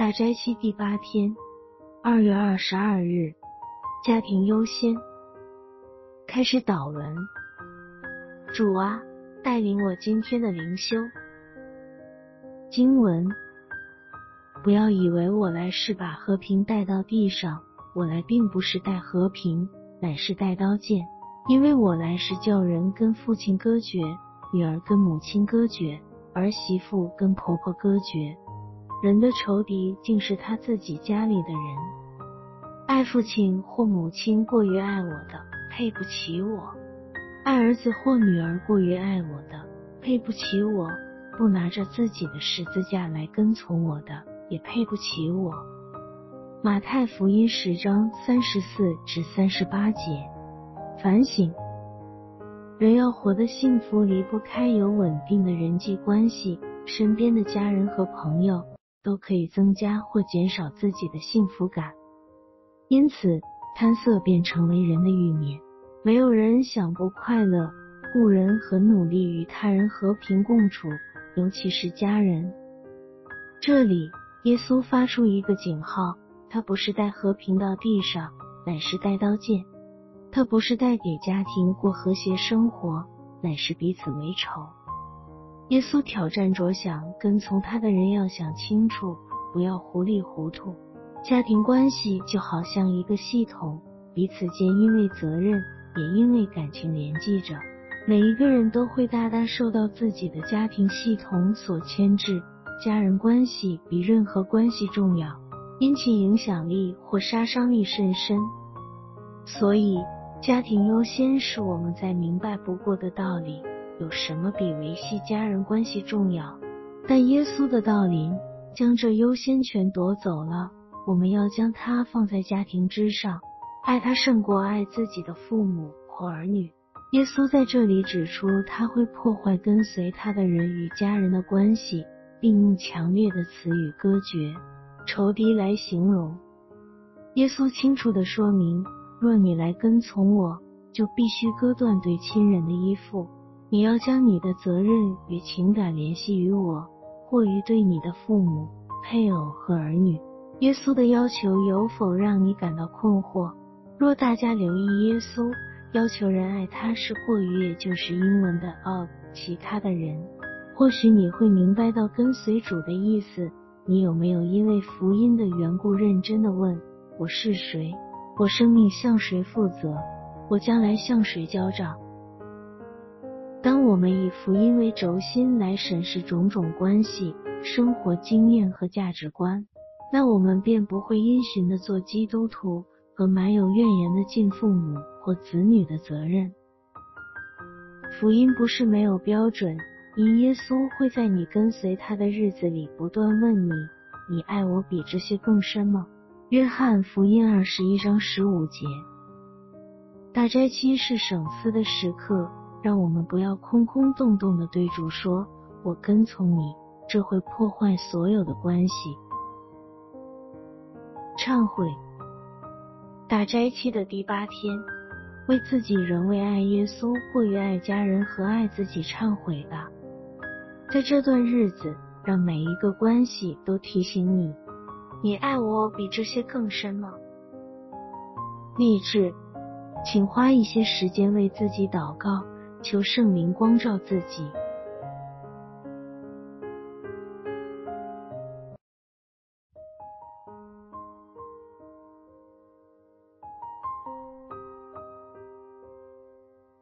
大斋期第八天，二月二十二日，家庭优先。开始祷文。主啊，带领我今天的灵修。经文：不要以为我来是把和平带到地上，我来并不是带和平，乃是带刀剑。因为我来是叫人跟父亲割绝，女儿跟母亲割绝，儿媳妇跟婆婆割绝。人的仇敌竟是他自己家里的人。爱父亲或母亲过于爱我的，配不起我；爱儿子或女儿过于爱我的，配不起我；不拿着自己的十字架来跟从我的，也配不起我。马太福音十章三十四至三十八节。反省：人要活得幸福，离不开有稳定的人际关系，身边的家人和朋友。都可以增加或减少自己的幸福感，因此贪色便成为人的欲念。没有人想不快乐，故人很努力与他人和平共处，尤其是家人。这里，耶稣发出一个警号：他不是带和平到地上，乃是带刀剑；他不是带给家庭过和谐生活，乃是彼此为仇。耶稣挑战着想跟从他的人要想清楚，不要糊里糊涂。家庭关系就好像一个系统，彼此间因为责任，也因为感情联系着。每一个人都会大大受到自己的家庭系统所牵制，家人关系比任何关系重要，因其影响力或杀伤力甚深。所以，家庭优先是我们再明白不过的道理。有什么比维系家人关系重要？但耶稣的到临将这优先权夺走了。我们要将它放在家庭之上，爱他胜过爱自己的父母或儿女。耶稣在这里指出，他会破坏跟随他的人与家人的关系，并用强烈的词语割绝仇敌来形容。耶稣清楚地说明：若你来跟从我，就必须割断对亲人的依附。你要将你的责任与情感联系于我，或于对你的父母、配偶和儿女。耶稣的要求有否让你感到困惑？若大家留意耶稣要求人爱他是过于，也就是英文的 of 其他的人，或许你会明白到跟随主的意思。你有没有因为福音的缘故认真的问：我是谁？我生命向谁负责？我将来向谁交账？当我们以福音为轴心来审视种种关系、生活经验和价值观，那我们便不会因循的做基督徒和满有怨言的尽父母或子女的责任。福音不是没有标准，因耶稣会在你跟随他的日子里不断问你：你爱我比这些更深吗？约翰福音二十一章十五节。大斋期是省思的时刻。让我们不要空空洞洞的对主说“我跟从你”，这会破坏所有的关系。忏悔，大斋期的第八天，为自己仍未爱耶稣过于爱家人和爱自己忏悔吧。在这段日子，让每一个关系都提醒你：你爱我比这些更深吗？励志，请花一些时间为自己祷告。求圣灵光照自己。